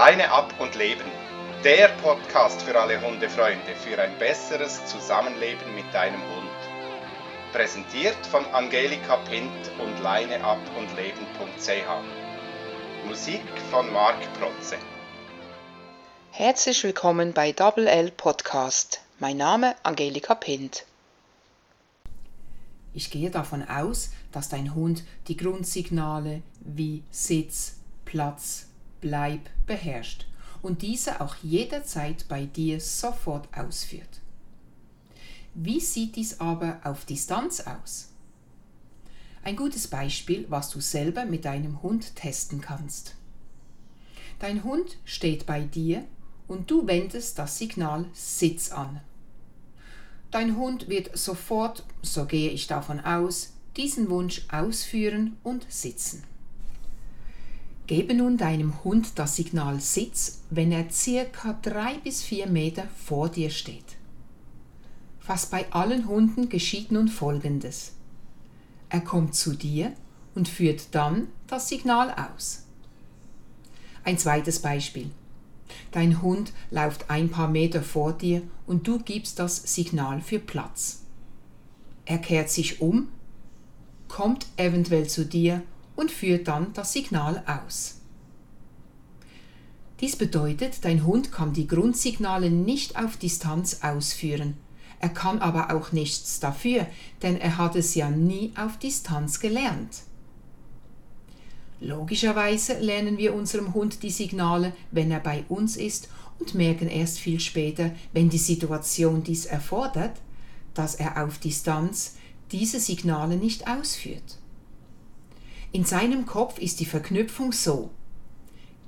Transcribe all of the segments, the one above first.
Leine ab und leben. Der Podcast für alle Hundefreunde für ein besseres Zusammenleben mit deinem Hund. Präsentiert von Angelika Pint und leineab und leben.ch. Musik von Marc Protze. Herzlich willkommen bei Double L Podcast. Mein Name Angelika Pint. Ich gehe davon aus, dass dein Hund die Grundsignale wie Sitz, Platz, Bleib beherrscht und diese auch jederzeit bei dir sofort ausführt. Wie sieht dies aber auf Distanz aus? Ein gutes Beispiel, was du selber mit deinem Hund testen kannst. Dein Hund steht bei dir und du wendest das Signal Sitz an. Dein Hund wird sofort, so gehe ich davon aus, diesen Wunsch ausführen und sitzen. Gebe nun deinem Hund das Signal Sitz, wenn er circa drei bis vier Meter vor dir steht. Fast bei allen Hunden geschieht nun Folgendes. Er kommt zu dir und führt dann das Signal aus. Ein zweites Beispiel. Dein Hund läuft ein paar Meter vor dir und du gibst das Signal für Platz. Er kehrt sich um, kommt eventuell zu dir und führt dann das Signal aus. Dies bedeutet, dein Hund kann die Grundsignale nicht auf Distanz ausführen. Er kann aber auch nichts dafür, denn er hat es ja nie auf Distanz gelernt. Logischerweise lernen wir unserem Hund die Signale, wenn er bei uns ist und merken erst viel später, wenn die Situation dies erfordert, dass er auf Distanz diese Signale nicht ausführt. In seinem Kopf ist die Verknüpfung so.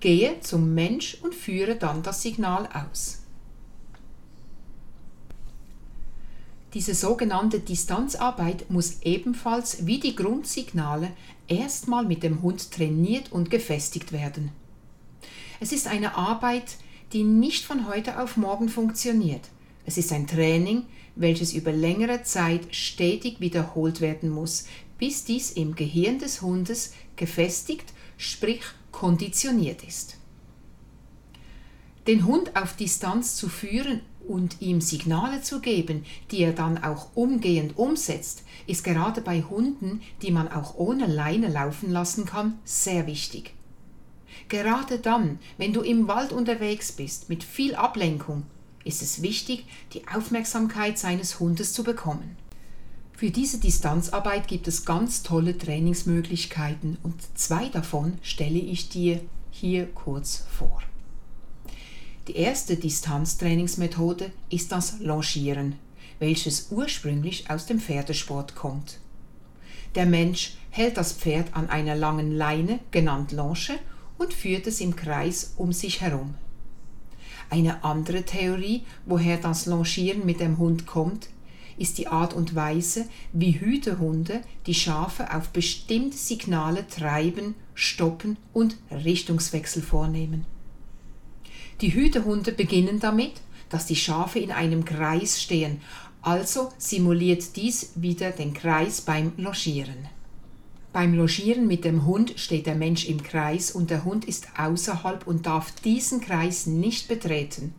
Gehe zum Mensch und führe dann das Signal aus. Diese sogenannte Distanzarbeit muss ebenfalls wie die Grundsignale erstmal mit dem Hund trainiert und gefestigt werden. Es ist eine Arbeit, die nicht von heute auf morgen funktioniert. Es ist ein Training, welches über längere Zeit stetig wiederholt werden muss, bis dies im Gehirn des Hundes gefestigt, sprich konditioniert ist. Den Hund auf Distanz zu führen und ihm Signale zu geben, die er dann auch umgehend umsetzt, ist gerade bei Hunden, die man auch ohne Leine laufen lassen kann, sehr wichtig. Gerade dann, wenn du im Wald unterwegs bist mit viel Ablenkung, ist es wichtig, die Aufmerksamkeit seines Hundes zu bekommen. Für diese Distanzarbeit gibt es ganz tolle Trainingsmöglichkeiten und zwei davon stelle ich dir hier kurz vor. Die erste Distanztrainingsmethode ist das Longieren, welches ursprünglich aus dem Pferdesport kommt. Der Mensch hält das Pferd an einer langen Leine, genannt Longe, und führt es im Kreis um sich herum. Eine andere Theorie, woher das Longieren mit dem Hund kommt, ist die Art und Weise, wie Hütehunde die Schafe auf bestimmte Signale treiben, stoppen und Richtungswechsel vornehmen. Die Hütehunde beginnen damit, dass die Schafe in einem Kreis stehen, also simuliert dies wieder den Kreis beim Logieren. Beim Logieren mit dem Hund steht der Mensch im Kreis und der Hund ist außerhalb und darf diesen Kreis nicht betreten.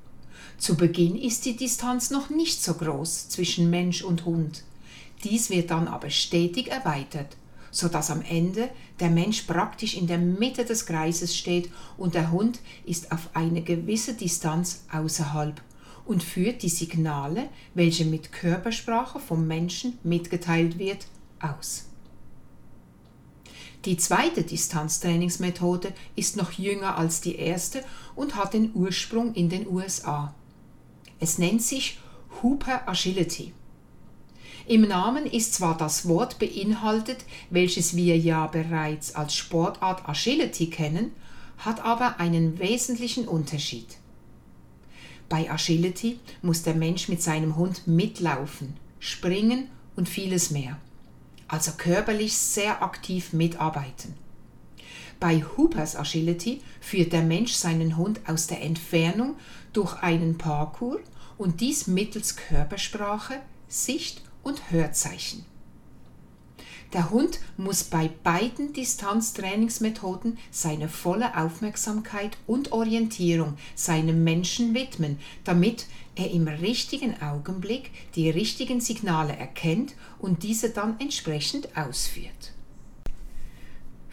Zu Beginn ist die Distanz noch nicht so groß zwischen Mensch und Hund. Dies wird dann aber stetig erweitert, so dass am Ende der Mensch praktisch in der Mitte des Kreises steht und der Hund ist auf eine gewisse Distanz außerhalb und führt die Signale, welche mit Körpersprache vom Menschen mitgeteilt wird, aus. Die zweite Distanztrainingsmethode ist noch jünger als die erste und hat den Ursprung in den USA. Es nennt sich Hooper Agility. Im Namen ist zwar das Wort beinhaltet, welches wir ja bereits als Sportart Agility kennen, hat aber einen wesentlichen Unterschied. Bei Agility muss der Mensch mit seinem Hund mitlaufen, springen und vieles mehr, also körperlich sehr aktiv mitarbeiten. Bei Hoopers Agility führt der Mensch seinen Hund aus der Entfernung durch einen Parcours und dies mittels Körpersprache, Sicht und Hörzeichen. Der Hund muss bei beiden Distanztrainingsmethoden seine volle Aufmerksamkeit und Orientierung seinem Menschen widmen, damit er im richtigen Augenblick die richtigen Signale erkennt und diese dann entsprechend ausführt.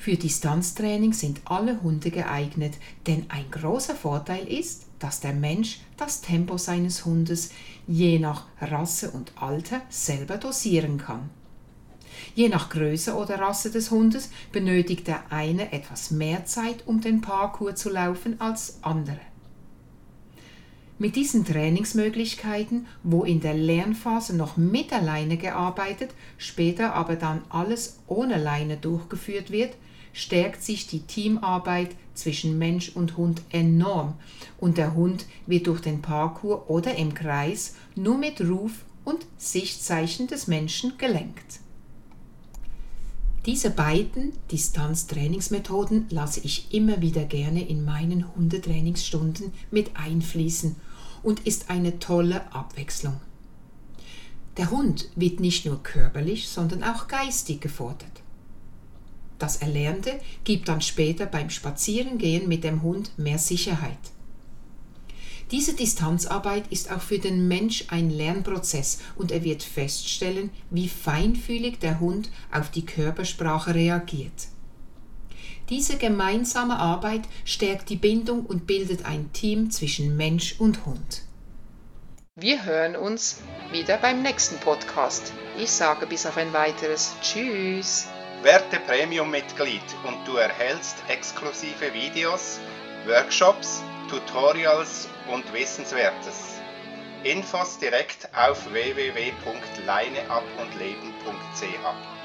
Für Distanztraining sind alle Hunde geeignet, denn ein großer Vorteil ist, dass der Mensch das Tempo seines Hundes je nach Rasse und Alter selber dosieren kann. Je nach Größe oder Rasse des Hundes benötigt der eine etwas mehr Zeit, um den Parkour zu laufen als andere. Mit diesen Trainingsmöglichkeiten, wo in der Lernphase noch mit der Leine gearbeitet, später aber dann alles ohne Leine durchgeführt wird, stärkt sich die Teamarbeit zwischen Mensch und Hund enorm und der Hund wird durch den Parkour oder im Kreis nur mit Ruf und Sichtzeichen des Menschen gelenkt. Diese beiden Distanztrainingsmethoden lasse ich immer wieder gerne in meinen Hundetrainingsstunden mit einfließen und ist eine tolle Abwechslung. Der Hund wird nicht nur körperlich, sondern auch geistig gefordert. Das Erlernte gibt dann später beim Spazierengehen mit dem Hund mehr Sicherheit. Diese Distanzarbeit ist auch für den Mensch ein Lernprozess und er wird feststellen, wie feinfühlig der Hund auf die Körpersprache reagiert. Diese gemeinsame Arbeit stärkt die Bindung und bildet ein Team zwischen Mensch und Hund. Wir hören uns wieder beim nächsten Podcast. Ich sage bis auf ein weiteres Tschüss. Werde Premium-Mitglied und du erhältst exklusive Videos, Workshops, Tutorials und Wissenswertes. Infos direkt auf www.leineabundleben.ch